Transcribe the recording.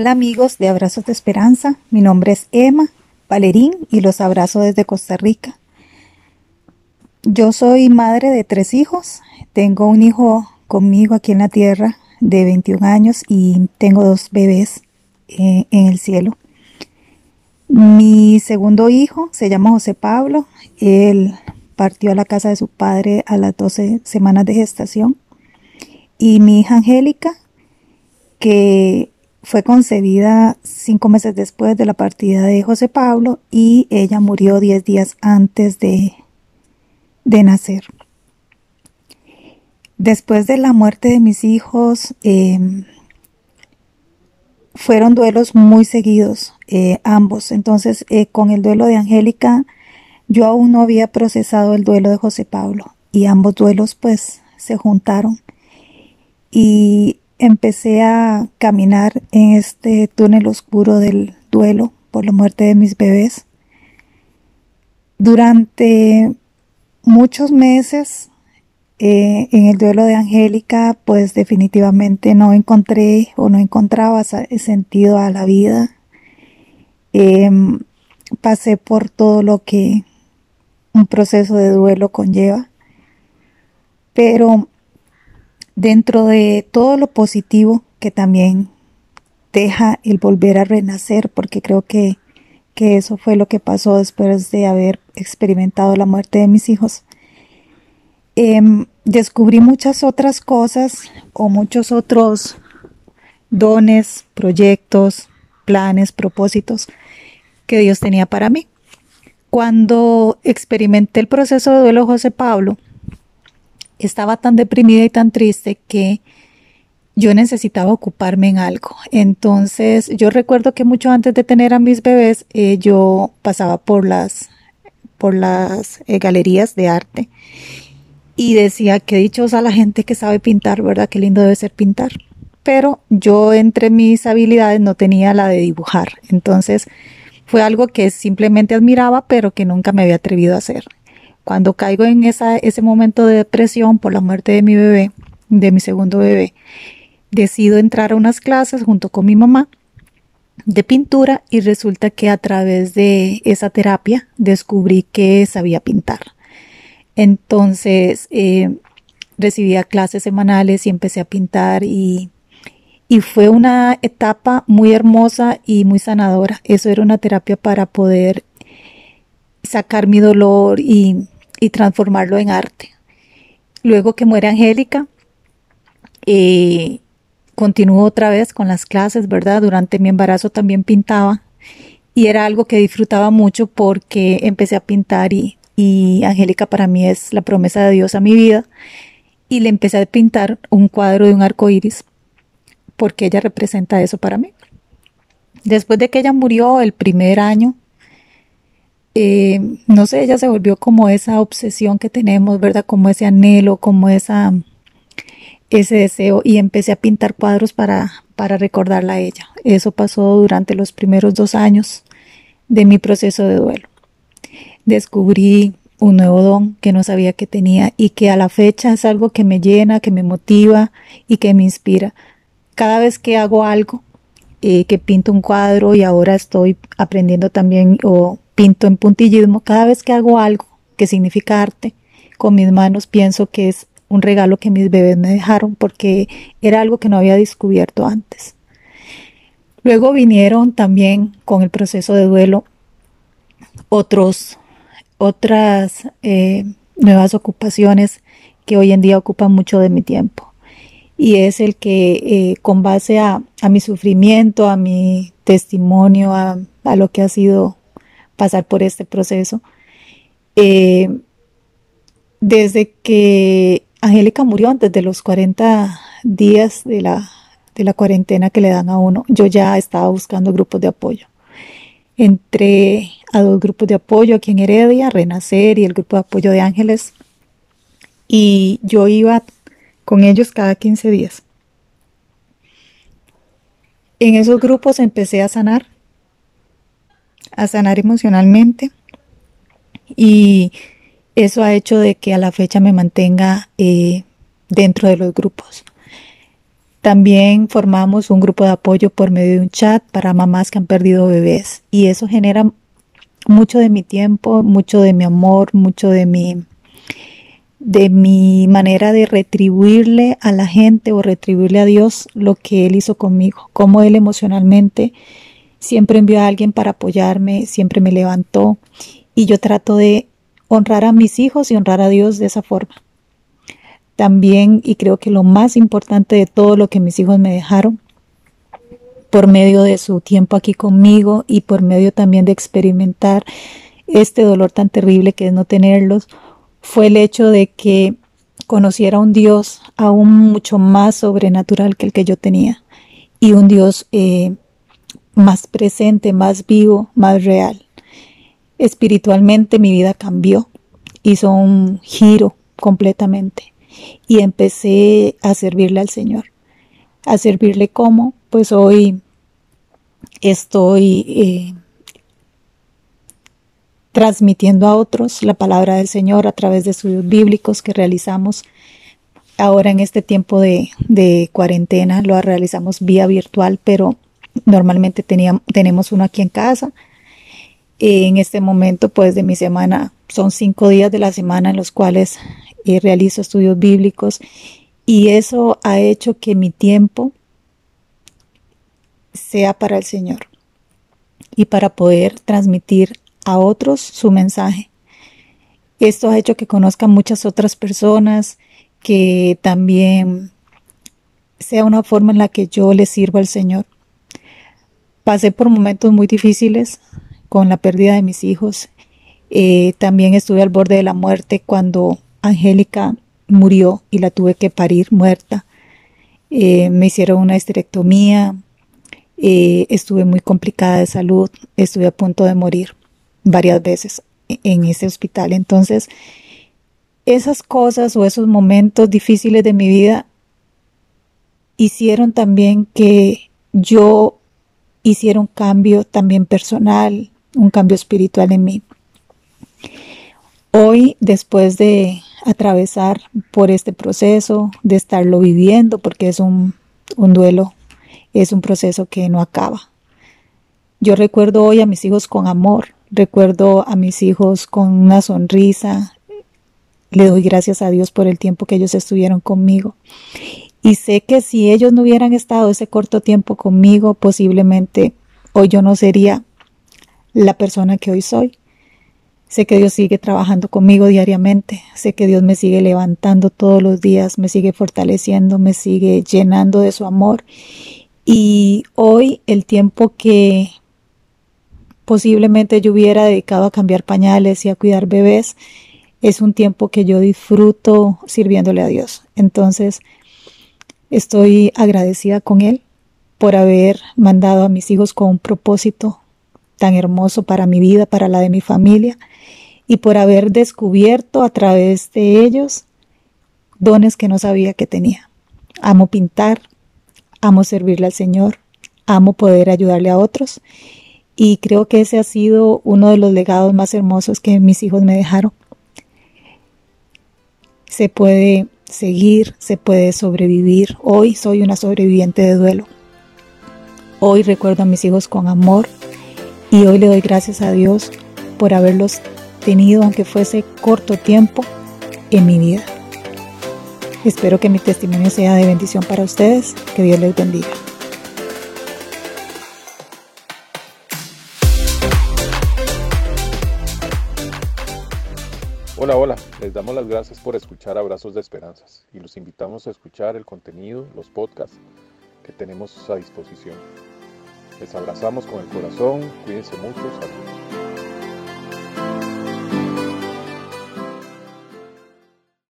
Hola amigos de Abrazos de Esperanza, mi nombre es Emma Valerín y los abrazo desde Costa Rica. Yo soy madre de tres hijos, tengo un hijo conmigo aquí en la tierra de 21 años y tengo dos bebés eh, en el cielo. Mi segundo hijo se llama José Pablo, él partió a la casa de su padre a las 12 semanas de gestación. Y mi hija Angélica, que fue concebida cinco meses después de la partida de José Pablo y ella murió diez días antes de, de nacer. Después de la muerte de mis hijos, em, fueron duelos muy seguidos, eh, ambos. Entonces, eh, con el duelo de Angélica, yo aún no había procesado el duelo de José Pablo y ambos duelos pues se juntaron. Y empecé a caminar en este túnel oscuro del duelo por la muerte de mis bebés. Durante muchos meses eh, en el duelo de Angélica, pues definitivamente no encontré o no encontraba sentido a la vida. Em, pasé por todo lo que un proceso de duelo conlleva, pero dentro de todo lo positivo que también deja el volver a renacer, porque creo que, eso fue lo que pasó después de haber experimentado la muerte de mis hijos. Em, descubrí muchas otras cosas o muchos otros dones, proyectos, planes, propósitos que Dios tenía para mí. Cuando experimenté el proceso de duelo José Pablo, estaba tan deprimida y tan triste que yo necesitaba ocuparme en algo. Entonces yo recuerdo que mucho antes de tener a mis bebés eh, yo pasaba por las, por las eh, galerías de arte y decía que dichosa la gente que sabe pintar, ¿verdad? Qué lindo debe ser pintar. Pero yo entre mis habilidades no tenía la de dibujar. Entonces fue algo que simplemente admiraba, pero que nunca me había atrevido a hacer. Cuando caigo en ese momento de depresión por la muerte de mi bebé, de mi segundo bebé, decido entrar a unas clases junto con mi mamá de pintura y resulta que a través de esa terapia descubrí que sabía pintar. Entonces eh, recibía clases semanales y empecé a pintar y fue una etapa muy hermosa y muy sanadora. Eso era una terapia para poder sacar mi dolor y, transformarlo en arte. Luego que muere Angélica, eh, continuó otra vez con las clases, ¿verdad? Durante mi embarazo también pintaba y era algo que disfrutaba mucho porque empecé a pintar y, y Angélica para mí es la promesa de Dios a mi vida y le empecé a pintar un cuadro de un arco iris porque ella representa eso para mí. Después de que ella murió el primer año eh, no sé, ella se volvió como esa obsesión que tenemos, ¿verdad? Como ese anhelo, como esa, ese deseo y empecé a pintar cuadros para, para recordarla a ella. Eso pasó durante los primeros dos años de mi proceso de duelo. Descubrí un nuevo don que no sabía que tenía y que a la fecha es algo que me llena, que me motiva y que me inspira. Cada vez que hago algo, eh, que pinto un cuadro y ahora estoy aprendiendo también o pinto en puntillismo, cada vez que hago algo que significa arte, con mis manos pienso que es un regalo que mis bebés me dejaron porque era algo que no había descubierto antes. Luego vinieron también con el proceso de duelo otros, otras eh, nuevas ocupaciones que hoy en día ocupan mucho de mi tiempo. Y es el que eh, con base a, mi sufrimiento, a mi testimonio, a, a lo que ha sido pasar por este proceso. Eh, desde que Angélica murió, antes de los 40 días de la, de la cuarentena que le dan a uno, yo ya estaba buscando grupos de apoyo. Entré a dos grupos de apoyo aquí en Heredia, Renacer y el grupo de apoyo de Ángeles. Y yo iba con ellos cada 15 días. En esos grupos empecé a sanar a sanar emocionalmente y eso ha hecho de que a la fecha me mantenga eh, dentro de los grupos. También formamos un grupo de apoyo por medio de un chat para mamás que han perdido bebés y eso genera mucho de mi tiempo, mucho de mi amor, mucho de mi de mi manera de retribuirle a la gente o retribuirle a Dios lo que Él hizo conmigo, como Él emocionalmente siempre envió a alguien para apoyarme, siempre me levantó y yo trato de honrar a mis hijos y honrar a Dios de esa forma. También, y creo que lo más importante de todo lo que mis hijos me dejaron, por medio de su tiempo aquí conmigo y por medio también de experimentar este dolor tan terrible que es no tenerlos, fue el hecho de que conociera un Dios aún mucho más sobrenatural que el que yo tenía y un Dios eh, más presente, más vivo, más real. Espiritualmente mi vida cambió, hizo un giro completamente y empecé a servirle al Señor. A servirle como, pues hoy estoy eh, transmitiendo a otros la palabra del Señor a través de estudios bíblicos que realizamos ahora en este tiempo de, cuarentena. Lo realizamos vía virtual, pero normalmente tenemos uno aquí en casa. En este momento, pues de mi semana, son cinco días de la semana en los cuales eh, realizo estudios bíblicos y eso ha hecho que mi tiempo sea para el Señor y para poder transmitir a otros su mensaje. Esto ha hecho que conozca muchas otras personas, que también sea una forma en la que yo le sirvo al Señor. Pasé por momentos muy difíciles con la pérdida de mis hijos. Eh, también estuve al borde de la muerte cuando Angélica murió y la tuve que parir muerta. Eh, me hicieron una esterectomía, eh, estuve muy complicada de salud, estuve a punto de morir varias veces en ese hospital. Entonces, esas cosas o esos momentos difíciles de mi vida hicieron también que yo hiciera un cambio también personal, un cambio espiritual en mí. Hoy, después de atravesar por este proceso, de estarlo viviendo, porque es un, un duelo, es un proceso que no acaba. Yo recuerdo hoy a mis hijos con amor, Recuerdo a mis hijos con una sonrisa. Le doy gracias a Dios por el tiempo que ellos estuvieron conmigo. Y sé que si ellos no hubieran estado ese corto tiempo conmigo, posiblemente hoy yo no sería la persona que hoy soy. Sé que Dios sigue trabajando conmigo diariamente. Sé que Dios me sigue levantando todos los días, me sigue fortaleciendo, me sigue llenando de su amor. Y hoy el tiempo que posiblemente yo hubiera dedicado a cambiar pañales y a cuidar bebés, es un tiempo que yo disfruto sirviéndole a Dios. Entonces, estoy agradecida con Él por haber mandado a mis hijos con un propósito tan hermoso para mi vida, para la de mi familia, y por haber descubierto a través de ellos dones que no sabía que tenía. Amo pintar, amo servirle al Señor, amo poder ayudarle a otros y creo que ese ha sido uno de los legados más hermosos que mis hijos me dejaron. Se puede seguir, se puede sobrevivir. Hoy soy una sobreviviente de duelo. Hoy recuerdo a mis hijos con amor y hoy le doy gracias a Dios por haberlos tenido, aunque fuese corto tiempo, en mi vida. Espero que mi testimonio sea de bendición para ustedes. Que Dios les bendiga. Hola, hola, les damos las gracias por escuchar Abrazos de Esperanzas y los invitamos a escuchar el contenido, los podcasts que tenemos a disposición. Les abrazamos con el corazón, cuídense mucho, saludos.